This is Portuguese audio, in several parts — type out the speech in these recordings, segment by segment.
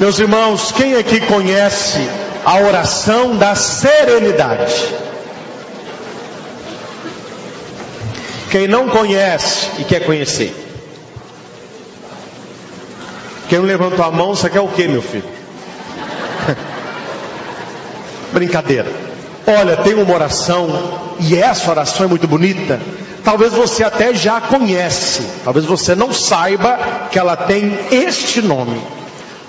Meus irmãos, quem aqui conhece a oração da serenidade? Quem não conhece e quer conhecer? Quem não levantou a mão, você quer o que, meu filho? Brincadeira. Olha, tem uma oração, e essa oração é muito bonita. Talvez você até já conhece, talvez você não saiba que ela tem este nome.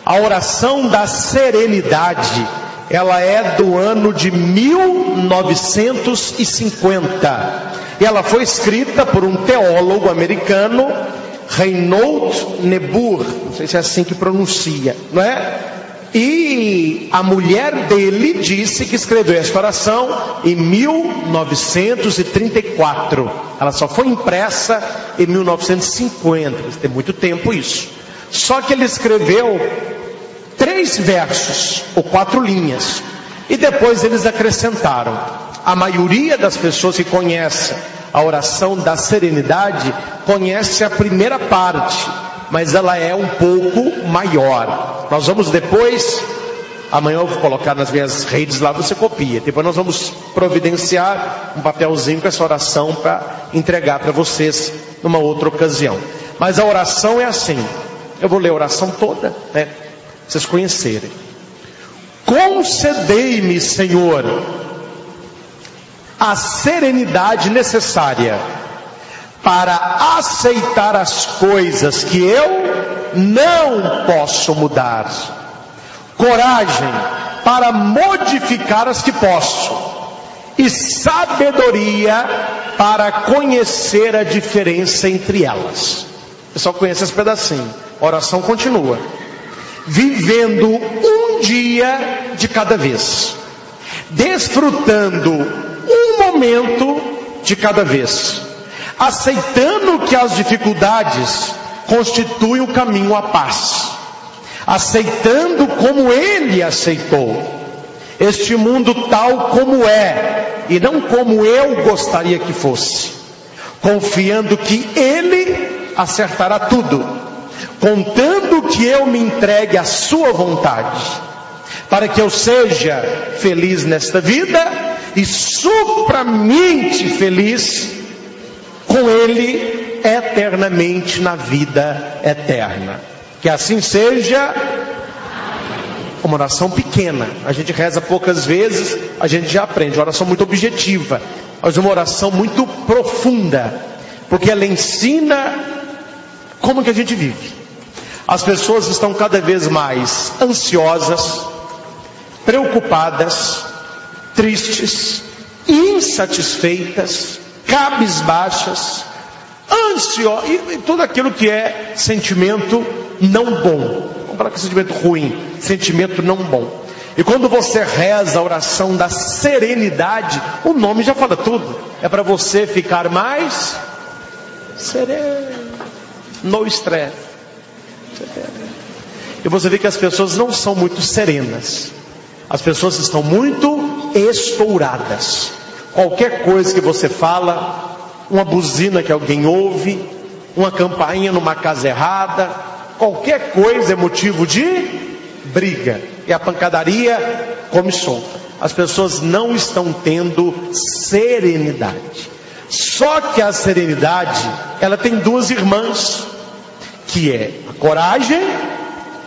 A oração da serenidade, ela é do ano de 1950. E ela foi escrita por um teólogo americano, Reinhold Niebuhr, não sei se é assim que pronuncia, não é? E a mulher dele disse que escreveu esta oração em 1934. Ela só foi impressa em 1950. Tem muito tempo isso. Só que ele escreveu três versos ou quatro linhas. E depois eles acrescentaram. A maioria das pessoas que conhece a oração da serenidade conhece a primeira parte, mas ela é um pouco maior. Nós vamos depois, amanhã eu vou colocar nas minhas redes lá, você copia. Depois nós vamos providenciar um papelzinho com essa oração para entregar para vocês numa outra ocasião. Mas a oração é assim. Eu vou ler a oração toda, né? Vocês conhecerem. Concedei-me, Senhor, a serenidade necessária para aceitar as coisas que eu não posso mudar, coragem para modificar as que posso, e sabedoria para conhecer a diferença entre elas. Eu só conheço esse pedacinho. A oração continua vivendo um dia de cada vez, desfrutando um momento de cada vez, aceitando que as dificuldades constituem o caminho à paz, aceitando como Ele aceitou. Este mundo tal como é e não como eu gostaria que fosse, confiando que Ele acertará tudo. Contando que eu me entregue à Sua vontade, para que eu seja feliz nesta vida e supramente feliz com Ele eternamente na vida eterna. Que assim seja. Uma oração pequena, a gente reza poucas vezes, a gente já aprende. Uma oração muito objetiva, mas uma oração muito profunda, porque ela ensina como que a gente vive. As pessoas estão cada vez mais ansiosas, preocupadas, tristes, insatisfeitas, cabisbaixas, ansiosas, e, e tudo aquilo que é sentimento não bom. Vamos falar que é sentimento ruim, sentimento não bom. E quando você reza a oração da serenidade, o nome já fala tudo. É para você ficar mais sereno, no estresse. E você vê que as pessoas não são muito serenas. As pessoas estão muito estouradas. Qualquer coisa que você fala, uma buzina que alguém ouve, uma campainha numa casa errada, qualquer coisa é motivo de briga. E a pancadaria come solta. As pessoas não estão tendo serenidade. Só que a serenidade, ela tem duas irmãs que é a coragem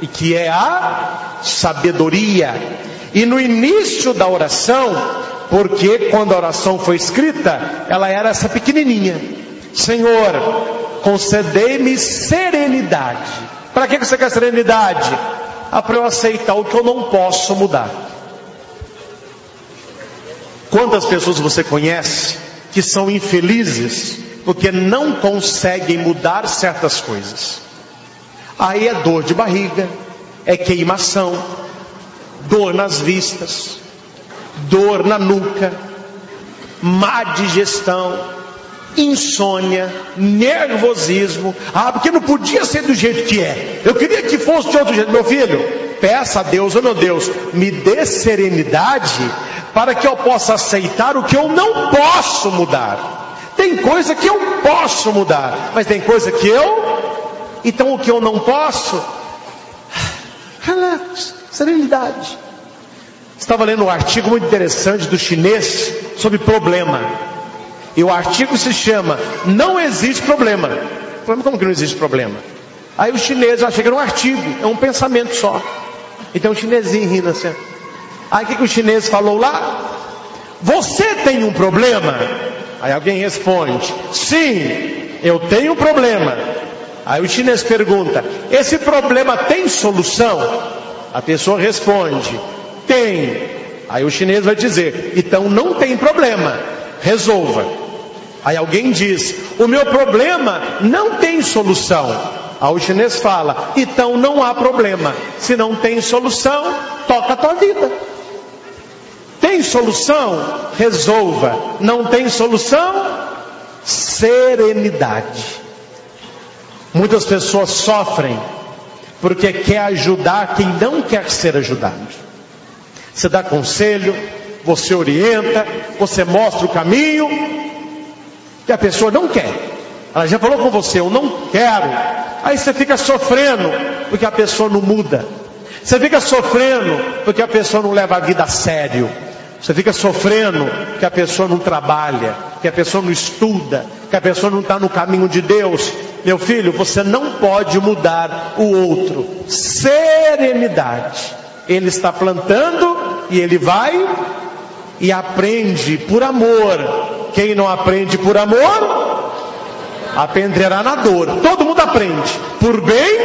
e que é a sabedoria. E no início da oração, porque quando a oração foi escrita, ela era essa pequenininha. Senhor, concedei-me serenidade. Para que você quer serenidade? Ah, para eu aceitar o que eu não posso mudar. Quantas pessoas você conhece que são infelizes porque não conseguem mudar certas coisas? Aí é dor de barriga, é queimação, dor nas vistas, dor na nuca, má digestão, insônia, nervosismo. Ah, porque não podia ser do jeito que é. Eu queria que fosse de outro jeito. Meu filho, peça a Deus, oh meu Deus, me dê serenidade para que eu possa aceitar o que eu não posso mudar. Tem coisa que eu posso mudar, mas tem coisa que eu então o que eu não posso, Relax, serenidade. Estava lendo um artigo muito interessante do chinês sobre problema. E o artigo se chama Não existe problema. Como que não existe problema? Aí o chinês, achei que era um artigo, é um pensamento só. Então o chinesinho rindo assim. Aí o que, que o chinês falou lá? Você tem um problema? Aí alguém responde: Sim, eu tenho um problema. Aí o chinês pergunta: Esse problema tem solução? A pessoa responde: Tem. Aí o chinês vai dizer: Então não tem problema, resolva. Aí alguém diz: O meu problema não tem solução. Aí o chinês fala: Então não há problema. Se não tem solução, toca a tua vida. Tem solução? Resolva. Não tem solução? Serenidade. Muitas pessoas sofrem porque quer ajudar quem não quer ser ajudado. Você dá conselho, você orienta, você mostra o caminho, e a pessoa não quer. Ela já falou com você, eu não quero. Aí você fica sofrendo porque a pessoa não muda. Você fica sofrendo porque a pessoa não leva a vida a sério. Você fica sofrendo que a pessoa não trabalha, que a pessoa não estuda, que a pessoa não está no caminho de Deus. Meu filho, você não pode mudar o outro. Serenidade. Ele está plantando e ele vai e aprende por amor. Quem não aprende por amor, aprenderá na dor. Todo mundo aprende, por bem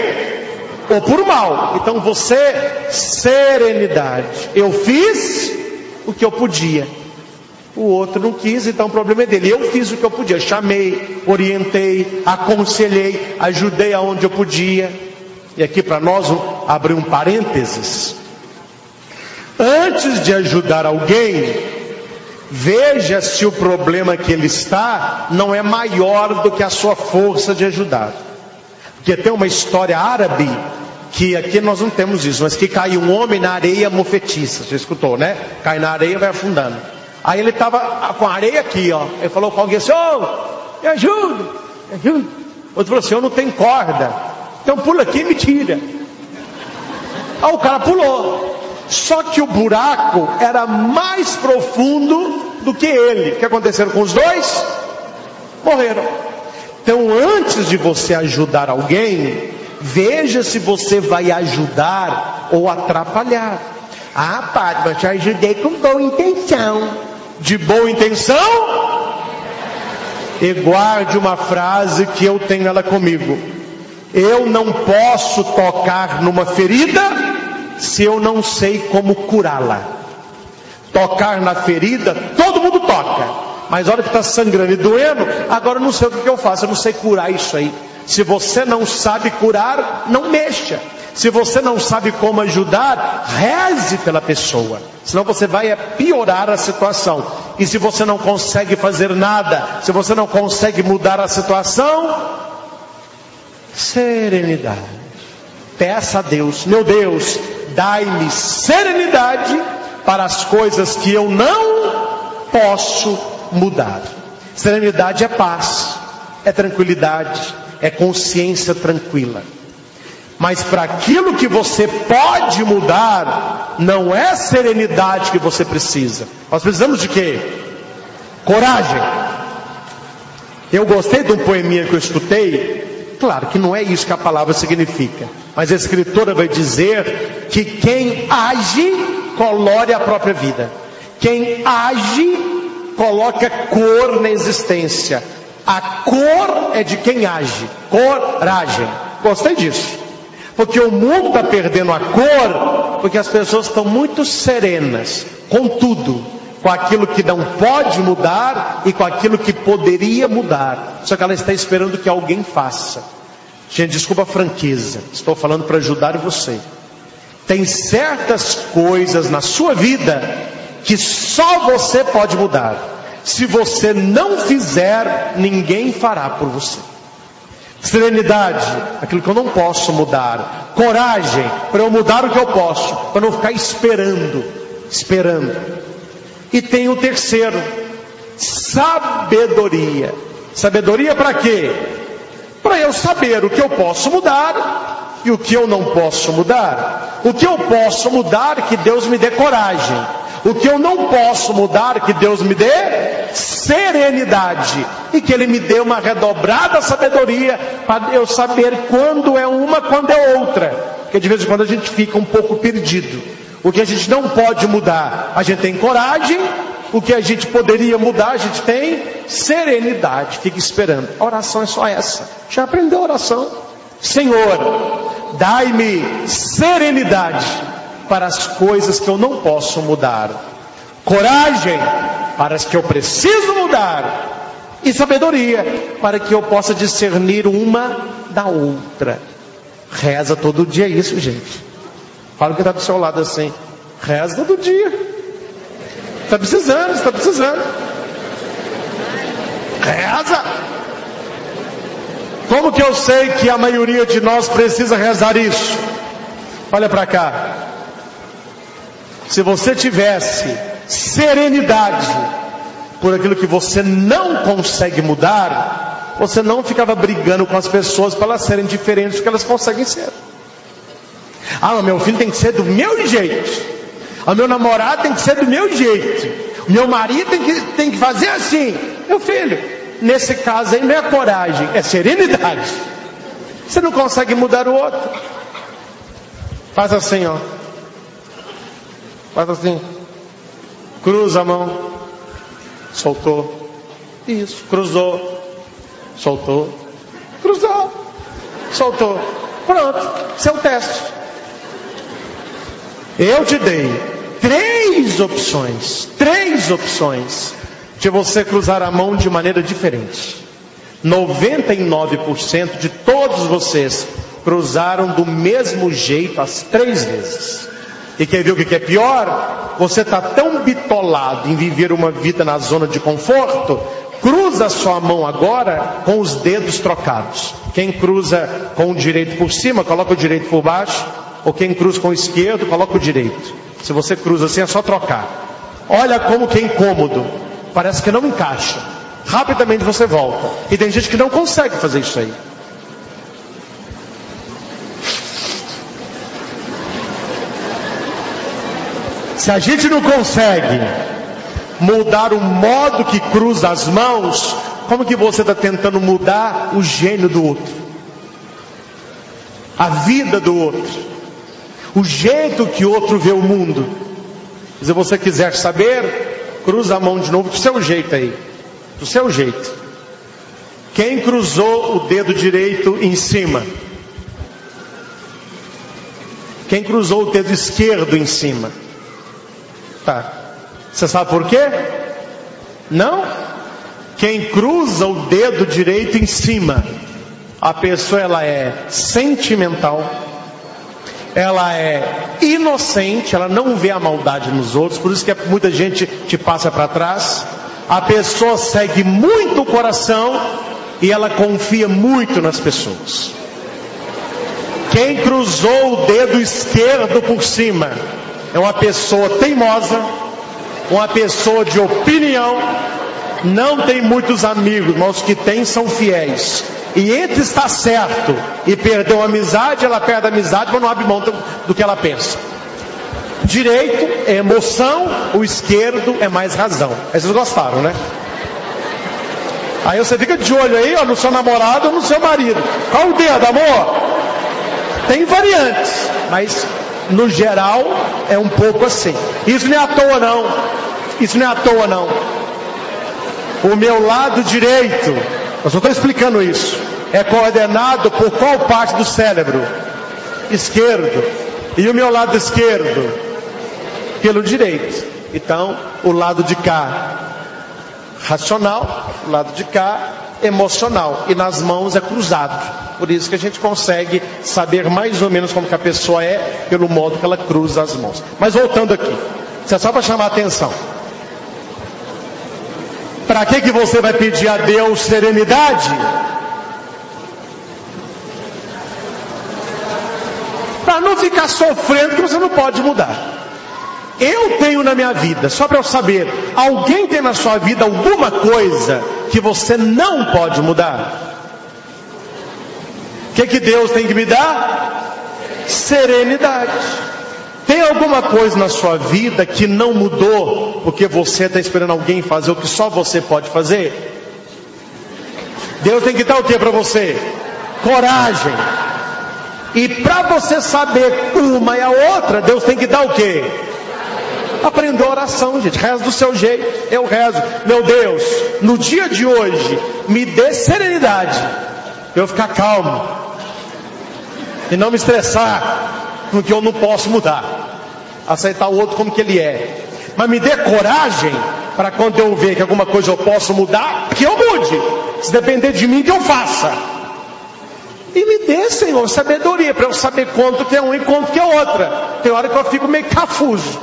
ou por mal. Então você, serenidade. Eu fiz o que eu podia. O outro não quis, então o problema é dele. Eu fiz o que eu podia, chamei, orientei, aconselhei, ajudei aonde eu podia. E aqui para nós abrir um parênteses. Antes de ajudar alguém, veja se o problema que ele está não é maior do que a sua força de ajudar. Porque tem uma história árabe que aqui nós não temos isso, mas que caiu um homem na areia mofetiça, você escutou, né? Cai na areia e vai afundando. Aí ele estava com a areia aqui, ó. Ele falou com alguém assim, ô, oh, me ajuda, me ajuda. Outro falou assim, eu não tenho corda. Então pula aqui e me tira. Aí o cara pulou. Só que o buraco era mais profundo do que ele. O que aconteceu com os dois? Morreram. Então antes de você ajudar alguém, Veja se você vai ajudar ou atrapalhar. Ah, padre, mas eu ajudei com boa intenção. De boa intenção? E guarde uma frase que eu tenho ela comigo. Eu não posso tocar numa ferida se eu não sei como curá-la. Tocar na ferida, todo mundo toca. Mas a hora que está sangrando e doendo, agora eu não sei o que eu faço, eu não sei curar isso aí. Se você não sabe curar, não mexa. Se você não sabe como ajudar, reze pela pessoa. Senão você vai piorar a situação. E se você não consegue fazer nada, se você não consegue mudar a situação, serenidade. Peça a Deus, meu Deus, dai-me serenidade para as coisas que eu não posso mudar. Serenidade é paz, é tranquilidade, é consciência tranquila. Mas para aquilo que você pode mudar, não é serenidade que você precisa. Nós precisamos de quê? Coragem. Eu gostei de um poeminha que eu escutei. Claro que não é isso que a palavra significa. Mas a escritora vai dizer que quem age, colore a própria vida. Quem age, coloca cor na existência. A cor é de quem age. Coragem. Gostei disso. Porque o mundo está perdendo a cor, porque as pessoas estão muito serenas com tudo, com aquilo que não pode mudar e com aquilo que poderia mudar. Só que ela está esperando que alguém faça. Gente, desculpa a franqueza, estou falando para ajudar você. Tem certas coisas na sua vida que só você pode mudar. Se você não fizer, ninguém fará por você. Serenidade, aquilo que eu não posso mudar. Coragem, para eu mudar o que eu posso, para não ficar esperando, esperando. E tem o terceiro, sabedoria. Sabedoria para quê? para eu saber o que eu posso mudar e o que eu não posso mudar. O que eu posso mudar, que Deus me dê coragem. O que eu não posso mudar, que Deus me dê serenidade e que Ele me dê uma redobrada sabedoria para eu saber quando é uma, quando é outra. Porque de vez em quando a gente fica um pouco perdido. O que a gente não pode mudar, a gente tem coragem. O que a gente poderia mudar, a gente tem serenidade. Fica esperando. A oração é só essa. Já aprendeu a oração? Senhor, dai-me serenidade para as coisas que eu não posso mudar, coragem para as que eu preciso mudar, e sabedoria para que eu possa discernir uma da outra. Reza todo dia isso, gente. Fala que está do seu lado assim. Reza todo dia. Está precisando, está precisando. Reza. Como que eu sei que a maioria de nós precisa rezar isso? Olha para cá. Se você tivesse serenidade por aquilo que você não consegue mudar, você não ficava brigando com as pessoas para elas serem diferentes do que elas conseguem ser. Ah, meu filho tem que ser do meu jeito. O meu namorado tem que ser do meu jeito. O meu marido tem que, tem que fazer assim. Meu filho, nesse caso aí não é coragem, é serenidade. Você não consegue mudar o outro. Faz assim, ó. Faz assim. Cruza a mão. Soltou. Isso. Cruzou. Soltou. Cruzou. Soltou. Pronto. Seu teste. Eu te dei três opções. Três opções de você cruzar a mão de maneira diferente. 99% de todos vocês cruzaram do mesmo jeito as três vezes. E quer ver o que é pior? Você está tão bitolado em viver uma vida na zona de conforto, cruza sua mão agora com os dedos trocados. Quem cruza com o direito por cima, coloca o direito por baixo, ou quem cruza com o esquerdo, coloca o direito. Se você cruza assim, é só trocar. Olha como que é incômodo. Parece que não encaixa. Rapidamente você volta. E tem gente que não consegue fazer isso aí. Se a gente não consegue mudar o modo que cruza as mãos, como que você está tentando mudar o gênio do outro? A vida do outro? O jeito que o outro vê o mundo? Se você quiser saber, cruza a mão de novo do seu jeito aí. Do seu jeito. Quem cruzou o dedo direito em cima? Quem cruzou o dedo esquerdo em cima? Você sabe por quê? Não? Quem cruza o dedo direito em cima, a pessoa ela é sentimental, ela é inocente, ela não vê a maldade nos outros, por isso que muita gente te passa para trás. A pessoa segue muito o coração e ela confia muito nas pessoas. Quem cruzou o dedo esquerdo por cima, é uma pessoa teimosa, uma pessoa de opinião, não tem muitos amigos, mas os que tem são fiéis. E entre estar certo e perder uma amizade, ela perde a amizade, mas não abre mão do que ela pensa. Direito é emoção, o esquerdo é mais razão. Aí vocês gostaram, né? Aí você fica de olho aí, ó, no seu namorado ou no seu marido. Qual o dedo, amor? Tem variantes, mas no geral, é um pouco assim. Isso não é à toa, não. Isso não é à toa, não. O meu lado direito, eu só estou explicando isso, é coordenado por qual parte do cérebro? Esquerdo. E o meu lado esquerdo? Pelo direito. Então, o lado de cá, racional, o lado de cá, emocional. E nas mãos é cruzado. Por isso que a gente consegue saber mais ou menos como que a pessoa é pelo modo que ela cruza as mãos. Mas voltando aqui, isso é só para chamar a atenção. Para que que você vai pedir a Deus serenidade? Para não ficar sofrendo que você não pode mudar. Eu tenho na minha vida, só para eu saber, alguém tem na sua vida alguma coisa que você não pode mudar? que, que Deus tem que me dar? Serenidade. Tem alguma coisa na sua vida que não mudou porque você está esperando alguém fazer o que só você pode fazer? Deus tem que dar o que para você? Coragem. E para você saber uma e a outra, Deus tem que dar o que? Aprendeu oração, gente. Reza do seu jeito. Eu rezo. Meu Deus, no dia de hoje, me dê serenidade. Eu ficar calmo. E não me estressar. Porque eu não posso mudar. Aceitar o outro como que ele é. Mas me dê coragem para quando eu ver que alguma coisa eu posso mudar, que eu mude. Se depender de mim, que eu faça. E me dê, Senhor, sabedoria para eu saber quanto que é um e quanto que é outra. Tem hora que eu fico meio cafuso.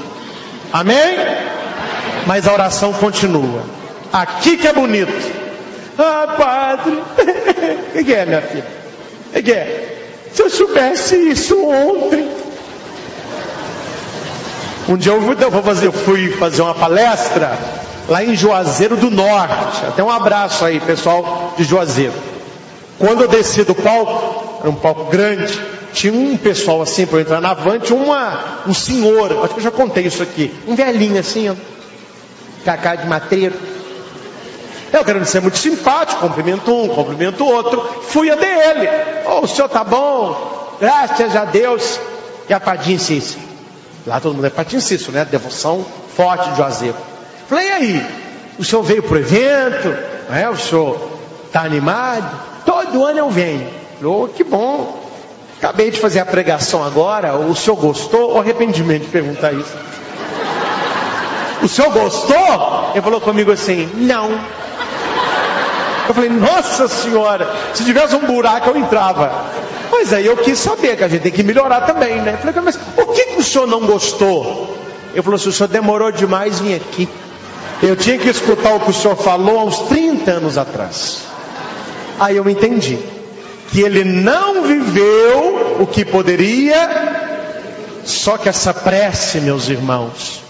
Amém? Mas a oração continua. Aqui que é bonito. Ah, padre. O que é, minha filha? O que é? Se eu soubesse isso ontem. Um dia eu vou fazer, eu fui fazer uma palestra lá em Juazeiro do Norte. Até um abraço aí, pessoal de Juazeiro. Quando eu desci do palco, era um palco grande, tinha um pessoal assim para entrar na avante, uma, um senhor, acho que eu já contei isso aqui, um velhinho assim, ó, cacá de matreiro. Eu querendo ser muito simpático, cumprimento um, cumprimento outro, fui até ele. Oh, o senhor tá bom? Graças a Deus. E a Cícero. Lá todo mundo é Cícero, né? Devoção forte de Juazeiro. Falei, e aí? O senhor veio pro evento? É, o senhor tá animado? Todo ano eu venho. Falei, oh, que bom. Acabei de fazer a pregação agora, o senhor gostou? O arrependimento de perguntar isso. O senhor gostou? Ele falou comigo assim, não. Eu falei, nossa senhora, se tivesse um buraco eu entrava. Mas aí eu quis saber que a gente tem que melhorar também, né? Eu falei, mas por que, que o senhor não gostou? Ele falou assim, o senhor demorou demais em vir aqui. Eu tinha que escutar o que o senhor falou há uns 30 anos atrás. Aí eu entendi que ele não viveu o que poderia, só que essa prece, meus irmãos,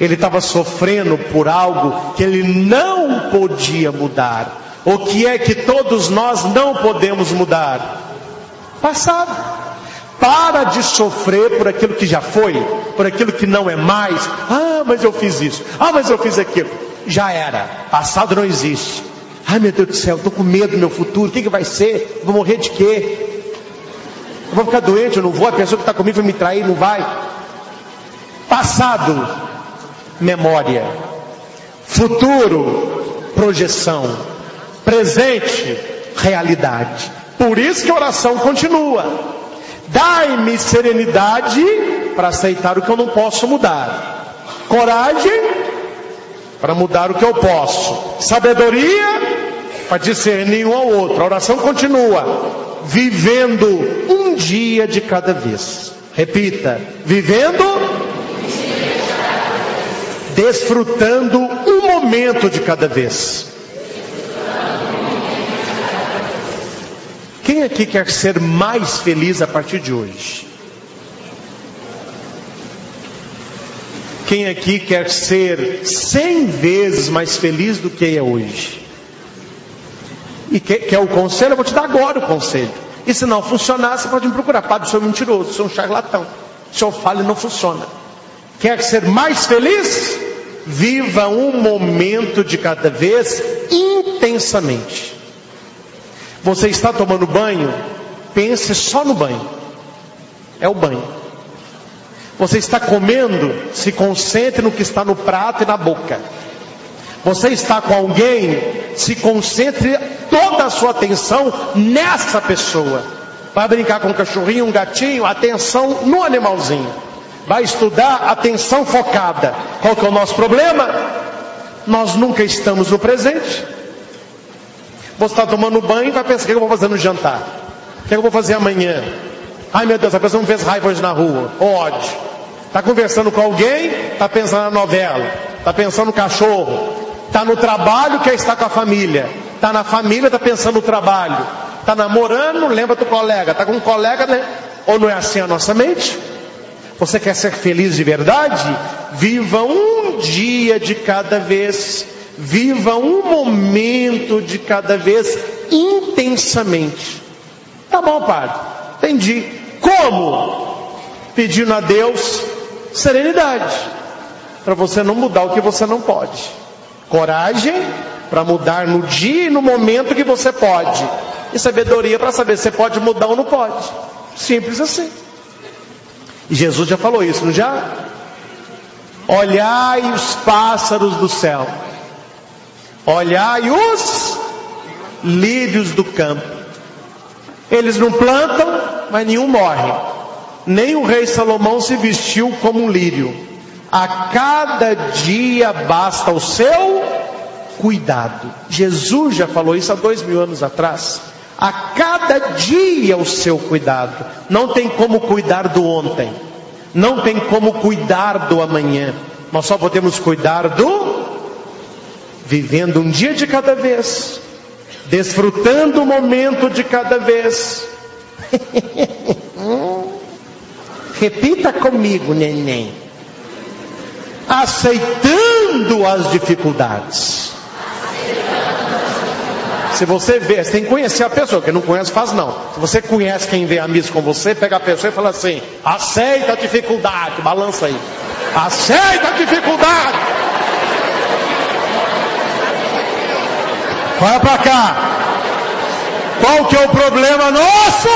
ele estava sofrendo por algo que ele não podia mudar. O que é que todos nós não podemos mudar? Passado. Para de sofrer por aquilo que já foi, por aquilo que não é mais. Ah, mas eu fiz isso. Ah, mas eu fiz aquilo. Já era. Passado não existe. Ai meu Deus do céu, estou com medo do meu futuro, o que, que vai ser? Vou morrer de quê? Eu vou ficar doente, eu não vou, a pessoa que está comigo vai me trair, não vai. Passado, memória. Futuro, projeção. Presente, realidade. Por isso que a oração continua. Dai-me serenidade para aceitar o que eu não posso mudar. Coragem para mudar o que eu posso. Sabedoria para discernir um ao outro. A oração continua. Vivendo um dia de cada vez. Repita. Vivendo. Desfrutando um momento de cada vez. Quem aqui quer ser mais feliz a partir de hoje? Quem aqui quer ser cem vezes mais feliz do que é hoje? E quer, quer o conselho? Eu vou te dar agora o conselho. E se não funcionar, você pode me procurar. Padre, sou mentiroso, sou um charlatão. O senhor fala e não funciona. Quer ser mais feliz? Viva um momento de cada vez intensamente. Você está tomando banho? Pense só no banho. É o banho. Você está comendo? Se concentre no que está no prato e na boca. Você está com alguém, se concentre toda a sua atenção nessa pessoa. Vai brincar com um cachorrinho, um gatinho, atenção no animalzinho. Vai estudar, atenção focada. Qual que é o nosso problema? Nós nunca estamos no presente. Você está tomando banho e vai pensar: o que eu vou fazer no jantar? O que eu vou fazer amanhã? Ai meu Deus, a pessoa me fez raiva hoje na rua. Ódio. Está conversando com alguém, está pensando na novela, está pensando no cachorro, Está no trabalho, quer estar com a família. Está na família, está pensando no trabalho. Está namorando, lembra do colega. Está com um colega, né? Ou não é assim a nossa mente? Você quer ser feliz de verdade? Viva um dia de cada vez. Viva um momento de cada vez intensamente. Tá bom, padre, entendi. Como? Pedindo a Deus serenidade, para você não mudar o que você não pode. Coragem para mudar no dia e no momento que você pode. E sabedoria para saber se você pode mudar ou não pode. Simples assim. E Jesus já falou isso, não já? Olhai os pássaros do céu. Olhai os lírios do campo. Eles não plantam, mas nenhum morre. Nem o rei Salomão se vestiu como um lírio. A cada dia basta o seu cuidado. Jesus já falou isso há dois mil anos atrás. A cada dia o seu cuidado. Não tem como cuidar do ontem. Não tem como cuidar do amanhã. Nós só podemos cuidar do vivendo um dia de cada vez, desfrutando o momento de cada vez. Repita comigo, neném. Aceitando as dificuldades. Se você vê, você tem que conhecer a pessoa, quem não conhece faz não. Se você conhece quem vem a missa com você, pega a pessoa e fala assim: aceita a dificuldade, balança aí. Aceita a dificuldade. Vai para cá. Qual que é o problema nosso?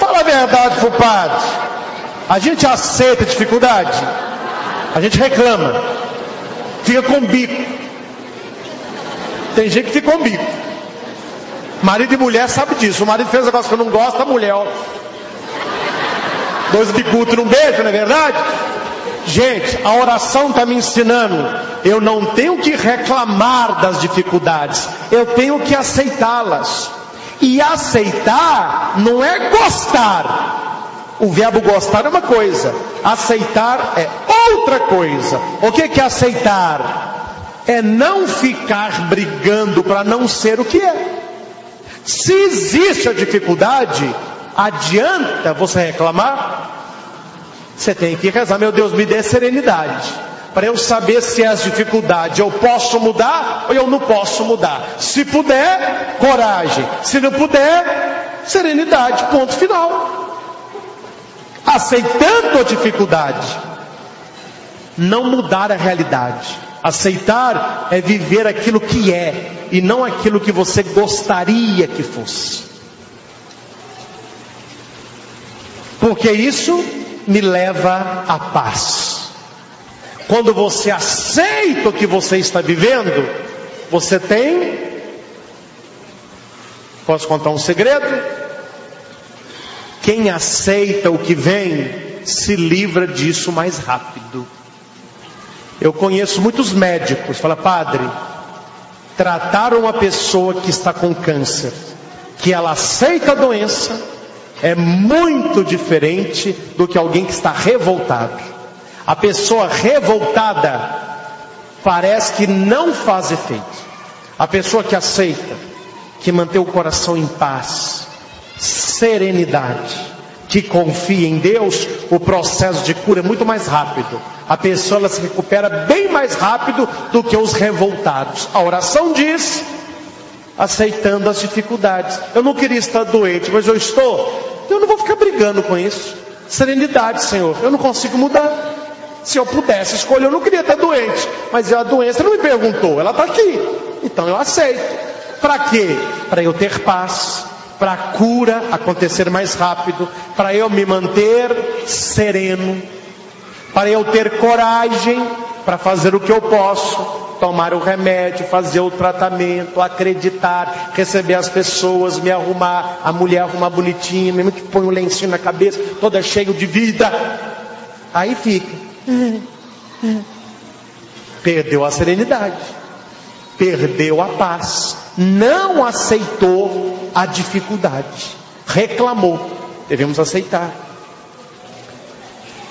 Fala a verdade pro padre. A gente aceita dificuldade. A gente reclama. Fica com bico. Tem gente que fica com bico. Marido e mulher sabe disso. O marido fez um negócio que eu não gosto, a mulher, ó. Dois bicudos num beijo, não é verdade? Gente, a oração está me ensinando. Eu não tenho que reclamar das dificuldades, eu tenho que aceitá-las. E aceitar não é gostar. O verbo gostar é uma coisa, aceitar é outra coisa. O que é aceitar? é não ficar brigando para não ser o que é. Se existe a dificuldade, adianta você reclamar? Você tem que rezar, meu Deus, me dê serenidade. Para eu saber se as dificuldades eu posso mudar ou eu não posso mudar. Se puder, coragem. Se não puder, serenidade. Ponto final. Aceitando a dificuldade, não mudar a realidade. Aceitar é viver aquilo que é e não aquilo que você gostaria que fosse. Porque isso me leva à paz. Quando você aceita o que você está vivendo, você tem. Posso contar um segredo? Quem aceita o que vem se livra disso mais rápido. Eu conheço muitos médicos, fala, padre, tratar uma pessoa que está com câncer, que ela aceita a doença, é muito diferente do que alguém que está revoltado. A pessoa revoltada parece que não faz efeito. A pessoa que aceita, que mantém o coração em paz, serenidade, que confia em Deus, o processo de cura é muito mais rápido. A pessoa ela se recupera bem mais rápido do que os revoltados. A oração diz, aceitando as dificuldades. Eu não queria estar doente, mas eu estou. Eu não vou ficar brigando com isso. Serenidade, Senhor. Eu não consigo mudar. Se eu pudesse escolher, eu não queria estar doente. Mas a doença não me perguntou, ela está aqui. Então eu aceito. Para quê? Para eu ter paz, para a cura acontecer mais rápido, para eu me manter sereno, para eu ter coragem para fazer o que eu posso, tomar o remédio, fazer o tratamento, acreditar, receber as pessoas, me arrumar, a mulher arrumar bonitinha, mesmo que põe um lencinho na cabeça, toda cheia de vida. Aí fica. Perdeu a serenidade, perdeu a paz, não aceitou a dificuldade, reclamou. Devemos aceitar.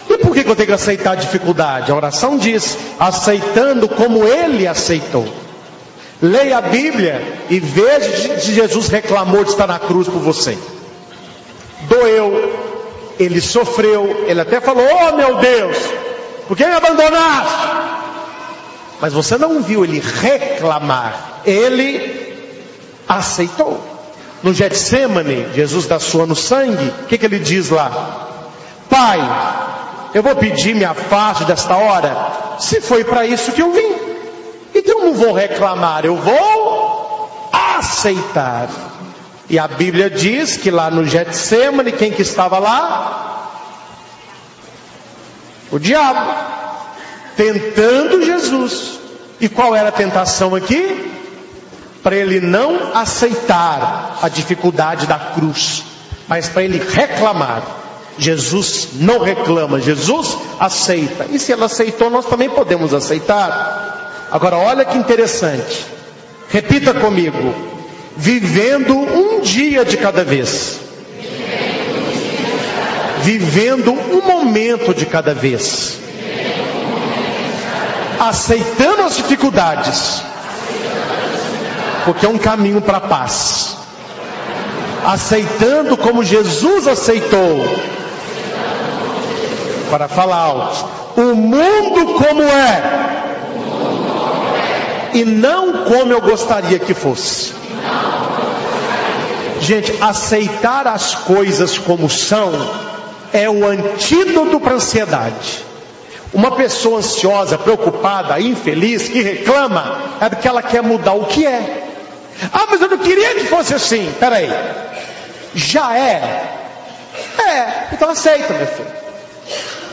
E por que eu tenho que aceitar a dificuldade? A oração diz: aceitando como ele aceitou. Leia a Bíblia e veja se Jesus reclamou de estar na cruz por você. Doeu, ele sofreu, ele até falou: Oh meu Deus, por que me abandonaste? Mas você não viu ele reclamar, ele aceitou. no Getsemane, Jesus dá sua no sangue, o que, que ele diz lá? Pai, eu vou pedir me afaste desta hora, se foi para isso que eu vim. Então eu não vou reclamar, eu vou aceitar. E a Bíblia diz que lá no Getsemane, quem que estava lá? O diabo, tentando Jesus. E qual era a tentação aqui? Para ele não aceitar a dificuldade da cruz, mas para ele reclamar. Jesus não reclama, Jesus aceita. E se ele aceitou, nós também podemos aceitar. Agora, olha que interessante. Repita comigo: vivendo um dia de cada vez. Vivendo um momento de cada vez. Aceitando as dificuldades. Porque é um caminho para a paz. Aceitando como Jesus aceitou. Para falar alto. O mundo como é. E não como eu gostaria que fosse. Gente, aceitar as coisas como são é o antídoto para a ansiedade. Uma pessoa ansiosa, preocupada, infeliz, que reclama, é porque ela quer mudar o que é. Ah, mas eu não queria que fosse assim. Peraí. Já é? É. Então aceita, meu filho.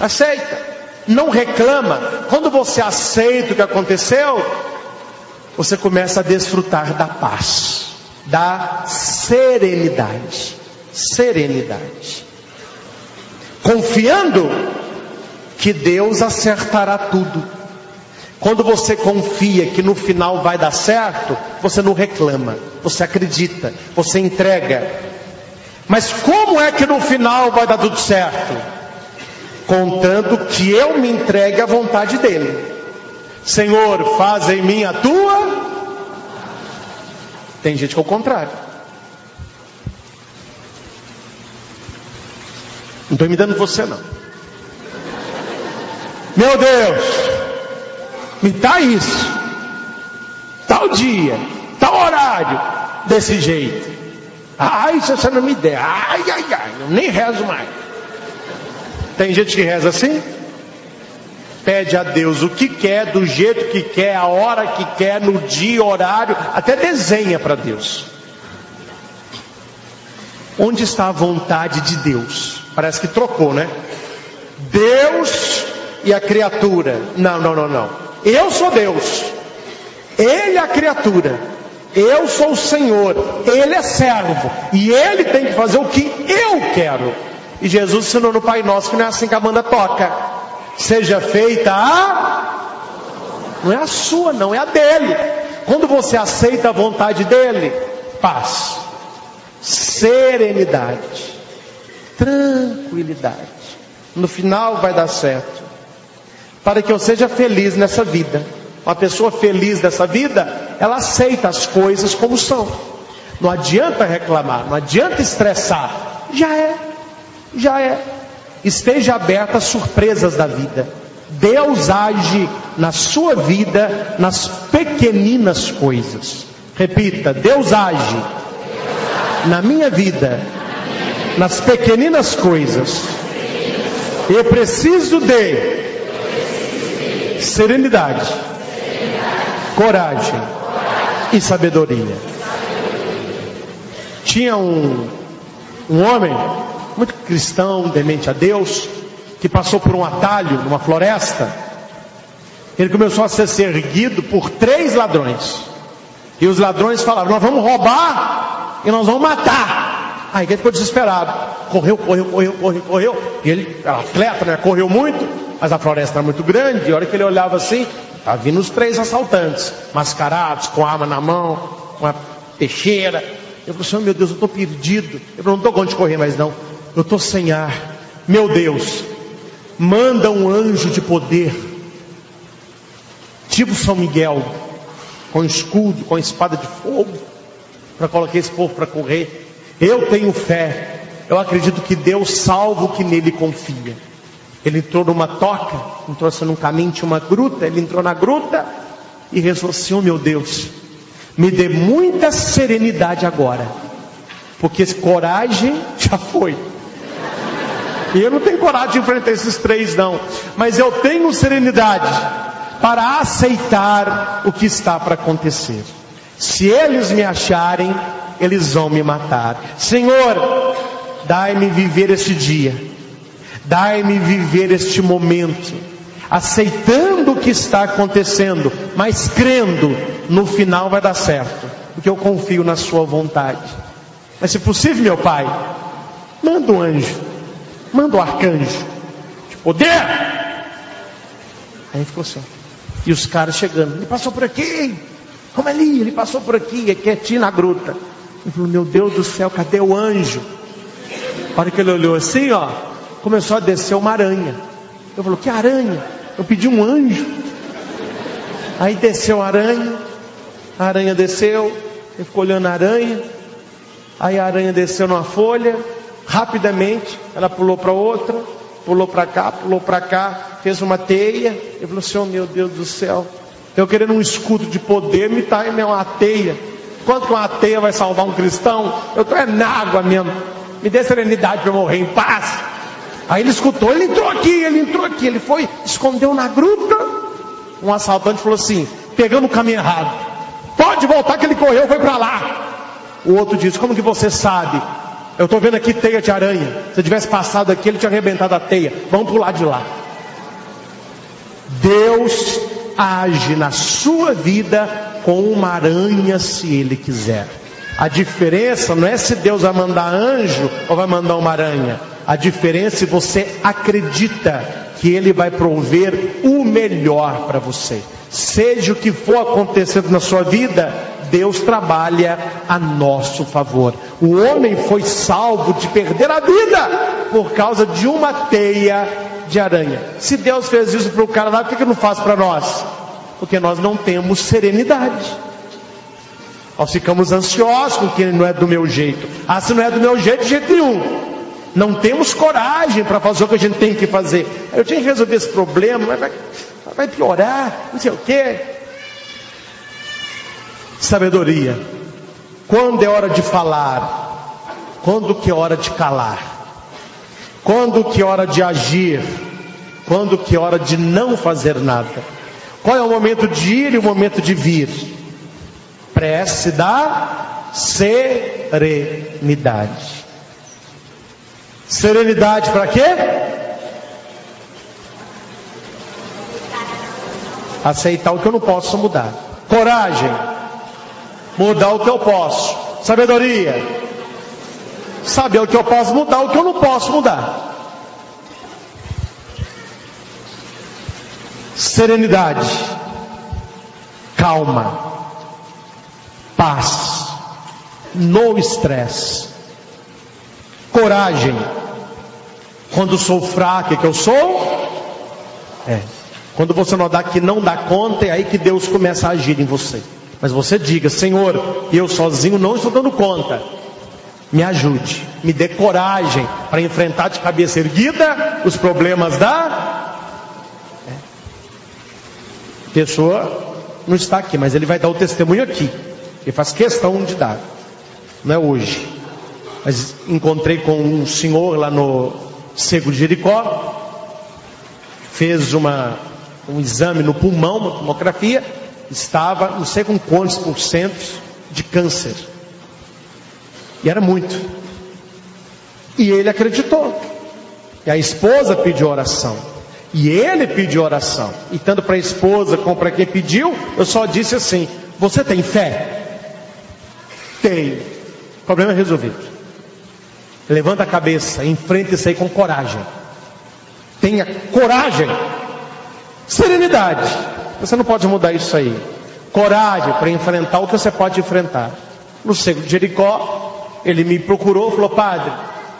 Aceita. Não reclama. Quando você aceita o que aconteceu, você começa a desfrutar da paz da serenidade. Serenidade. Confiando que Deus acertará tudo. Quando você confia que no final vai dar certo, você não reclama, você acredita, você entrega. Mas como é que no final vai dar tudo certo? Contando que eu me entregue à vontade dele. Senhor, faz em mim a tua tem gente que é o contrário. Não estou imitando você não. Meu Deus, me dá isso. Tal dia, tal horário, desse jeito. Ai, se você não me der, ai, ai, ai, eu nem rezo mais. Tem gente que reza assim? pede a Deus o que quer, do jeito que quer, a hora que quer, no dia, horário, até desenha para Deus. Onde está a vontade de Deus? Parece que trocou, né? Deus e a criatura. Não, não, não, não. Eu sou Deus. Ele é a criatura. Eu sou o Senhor. Ele é servo. E ele tem que fazer o que eu quero. E Jesus ensinou no Pai Nosso que não é assim que a banda toca seja feita a. Não é a sua, não, é a dele. Quando você aceita a vontade dele, paz, serenidade, tranquilidade. No final vai dar certo. Para que eu seja feliz nessa vida. Uma pessoa feliz nessa vida, ela aceita as coisas como são. Não adianta reclamar, não adianta estressar. Já é, já é. Esteja aberta às surpresas da vida. Deus age na sua vida nas pequeninas coisas. Repita: Deus age na minha vida nas pequeninas coisas. Eu preciso de serenidade, coragem e sabedoria. Tinha um, um homem muito cristão, demente a Deus, que passou por um atalho numa floresta. Ele começou a ser seguido por três ladrões. E os ladrões falaram: Nós vamos roubar e nós vamos matar. Aí ele ficou desesperado. Correu, correu, correu, correu, correu. E ele, atleta, né? Correu muito, mas a floresta era muito grande. E a hora que ele olhava assim, tá vindo os três assaltantes, mascarados, com arma na mão, com a peixeira. Eu falei assim: Meu Deus, eu estou perdido. Eu não estou onde correr mais não eu estou sem ar. Meu Deus, manda um anjo de poder, tipo São Miguel, com escudo, com espada de fogo, para colocar esse povo para correr. Eu tenho fé, eu acredito que Deus salva o que nele confia. Ele entrou numa toca, entrou assim num caminho, uma gruta, ele entrou na gruta e rezou assim, oh meu Deus, me dê muita serenidade agora Porque coragem já foi. E eu não tenho coragem de enfrentar esses três, não. Mas eu tenho serenidade para aceitar o que está para acontecer. Se eles me acharem, eles vão me matar. Senhor, dai-me viver este dia. Dai-me viver este momento. Aceitando o que está acontecendo, mas crendo no final vai dar certo. Porque eu confio na Sua vontade. Mas se possível, meu Pai, manda um anjo, manda um arcanjo de poder. Aí ficou assim. E os caras chegando, ele passou por aqui, como ali, ele passou por aqui, é quietinho na gruta. Ele falou, meu Deus do céu, cadê o anjo? A hora que ele olhou assim, ó, começou a descer uma aranha. Eu falou, que aranha? Eu pedi um anjo. Aí desceu a aranha, a aranha desceu, ele ficou olhando a aranha, aí a aranha desceu numa folha, rapidamente, ela pulou para outra, pulou para cá, pulou para cá, fez uma teia, ele falou assim, oh meu Deus do céu, eu querendo um escudo de poder, me tá em uma teia. Quanto que uma teia vai salvar um cristão? Eu estou é na água mesmo. Me dê serenidade para eu morrer em paz. Aí ele escutou, ele entrou aqui, ele entrou aqui, ele foi, escondeu na gruta. Um assaltante falou assim, pegando o caminho errado. Pode voltar que ele correu, foi para lá. O outro disse, como que você sabe? Eu estou vendo aqui teia de aranha. Se eu tivesse passado aqui, ele tinha arrebentado a teia. Vamos pular de lá. Deus age na sua vida com uma aranha se ele quiser. A diferença não é se Deus vai mandar anjo ou vai mandar uma aranha. A diferença é você acredita que ele vai prover o melhor para você. Seja o que for acontecendo na sua vida, Deus trabalha a nosso favor. O homem foi salvo de perder a vida por causa de uma teia de aranha. Se Deus fez isso para o cara lá, por que, não faz para nós? Porque nós não temos serenidade. Nós ficamos ansiosos com que não é do meu jeito. Ah, se não é do meu jeito, de jeito nenhum. Não temos coragem para fazer o que a gente tem que fazer. Eu tinha que resolver esse problema, vai, vai piorar, não sei o quê. Sabedoria. Quando é hora de falar? Quando que é hora de calar? Quando que é hora de agir? Quando que é hora de não fazer nada? Qual é o momento de ir e o momento de vir? Prece da serenidade. Serenidade para quê? Aceitar o que eu não posso mudar. Coragem. Mudar o que eu posso. Sabedoria saber o que eu posso mudar, o que eu não posso mudar. Serenidade, calma, paz, no estresse, coragem. Quando sou fraco, que eu sou? É. Quando você não dá que não dá conta, é aí que Deus começa a agir em você. Mas você diga, Senhor, eu sozinho não estou dando conta me ajude, me dê coragem para enfrentar de cabeça erguida os problemas da é. pessoa não está aqui, mas ele vai dar o testemunho aqui. Ele faz questão de dar. Não é hoje. Mas encontrei com um senhor lá no Cego de Jericó, fez uma, um exame no pulmão, uma tomografia, estava não sei com quantos por cento de câncer. E era muito. E ele acreditou. E a esposa pediu oração. E ele pediu oração. E tanto para a esposa como para quem pediu, eu só disse assim: Você tem fé? Tem. Problema resolvido. Levanta a cabeça, enfrenta isso aí com coragem. Tenha coragem. Serenidade. Você não pode mudar isso aí. Coragem para enfrentar o que você pode enfrentar. No cego de Jericó, ele me procurou falou: Padre,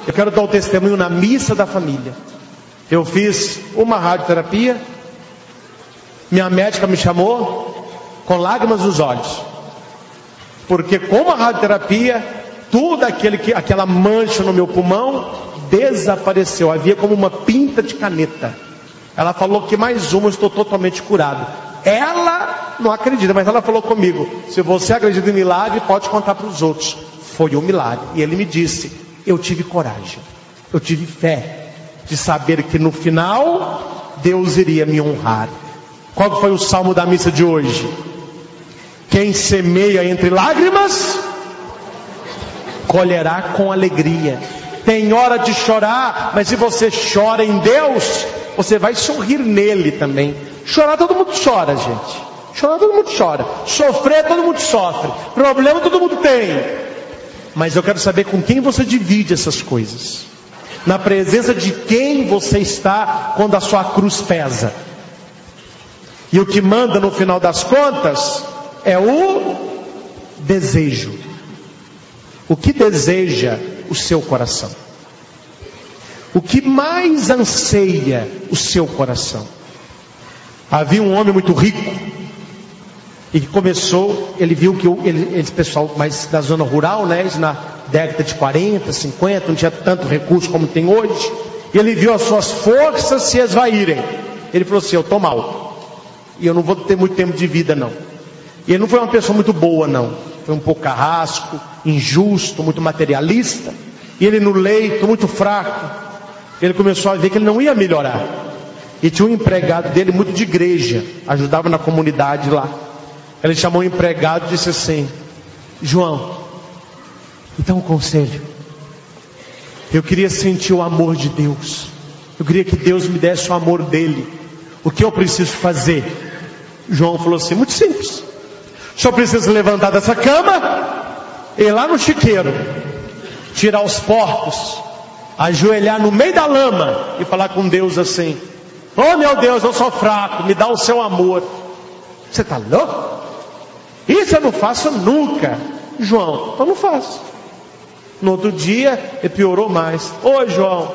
eu quero dar o testemunho na missa da família. Eu fiz uma radioterapia, minha médica me chamou com lágrimas nos olhos, porque com a radioterapia, tudo aquele que, aquela mancha no meu pulmão desapareceu, havia como uma pinta de caneta. Ela falou que mais uma, eu estou totalmente curado. Ela não acredita, mas ela falou comigo: se você acredita em milagre, pode contar para os outros foi um milagre. E ele me disse: Eu tive coragem, eu tive fé de saber que no final Deus iria me honrar. Qual foi o salmo da missa de hoje? Quem semeia entre lágrimas, colherá com alegria. Tem hora de chorar, mas se você chora em Deus, você vai sorrir nele também. Chorar todo mundo chora, gente. Chorar todo mundo chora. Sofrer todo mundo sofre. Problema todo mundo tem. Mas eu quero saber com quem você divide essas coisas. Na presença de quem você está quando a sua cruz pesa. E o que manda no final das contas é o desejo. O que deseja o seu coração? O que mais anseia o seu coração? Havia um homem muito rico e que começou, ele viu que ele, esse pessoal mais da zona rural, né, na década de 40, 50, não tinha tanto recurso como tem hoje, ele viu as suas forças se esvaírem. Ele falou assim: Eu estou mal e eu não vou ter muito tempo de vida, não. E ele não foi uma pessoa muito boa, não. Foi um pouco carrasco, injusto, muito materialista. E ele no leito, muito fraco. Ele começou a ver que ele não ia melhorar. E tinha um empregado dele muito de igreja, ajudava na comunidade lá. Ele chamou o empregado e disse assim: João, então um conselho. Eu queria sentir o amor de Deus. Eu queria que Deus me desse o amor dele. O que eu preciso fazer? João falou assim: muito simples. Só precisa levantar dessa cama, ir lá no chiqueiro, tirar os porcos, ajoelhar no meio da lama e falar com Deus assim: Oh meu Deus, eu sou fraco, me dá o seu amor. Você está louco? Isso eu não faço nunca. João, eu não faço. No outro dia, ele piorou mais. Ô João,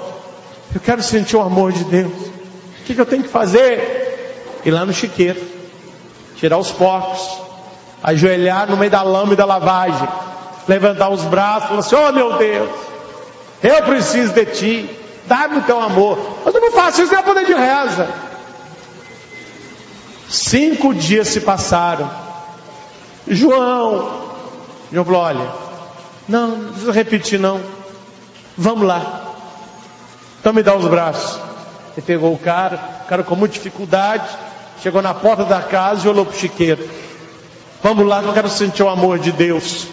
eu quero sentir o amor de Deus. O que, que eu tenho que fazer? Ir lá no chiqueiro tirar os porcos, ajoelhar no meio da lama e da lavagem, levantar os braços e falar assim: Oh meu Deus, eu preciso de ti, dá-me o teu amor. Mas eu não faço isso, não é poder de reza. Cinco dias se passaram. João, João falou: Olha, não, não precisa repetir, não. Vamos lá. Então me dá os braços. Ele pegou o cara, o cara com muita dificuldade, Chegou na porta da casa e olhou para o chiqueiro. Vamos lá, eu quero sentir o amor de Deus.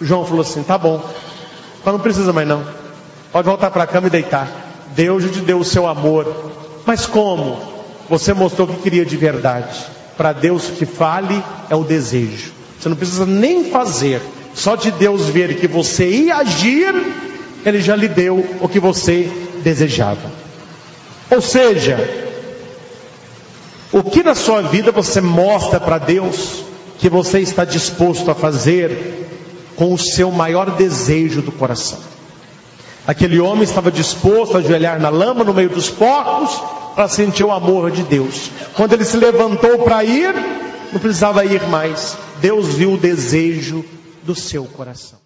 João falou assim: tá bom, mas não precisa mais não. Pode voltar para a cama e deitar. Deus te deu o seu amor. Mas como? Você mostrou que queria de verdade. Para Deus que fale é o desejo. Você não precisa nem fazer. Só de Deus ver que você ia agir, Ele já lhe deu o que você desejava. Ou seja, o que na sua vida você mostra para Deus que você está disposto a fazer com o seu maior desejo do coração? Aquele homem estava disposto a ajoelhar na lama no meio dos porcos para sentir o amor de Deus. Quando ele se levantou para ir, não precisava ir mais. Deus viu o desejo do seu coração.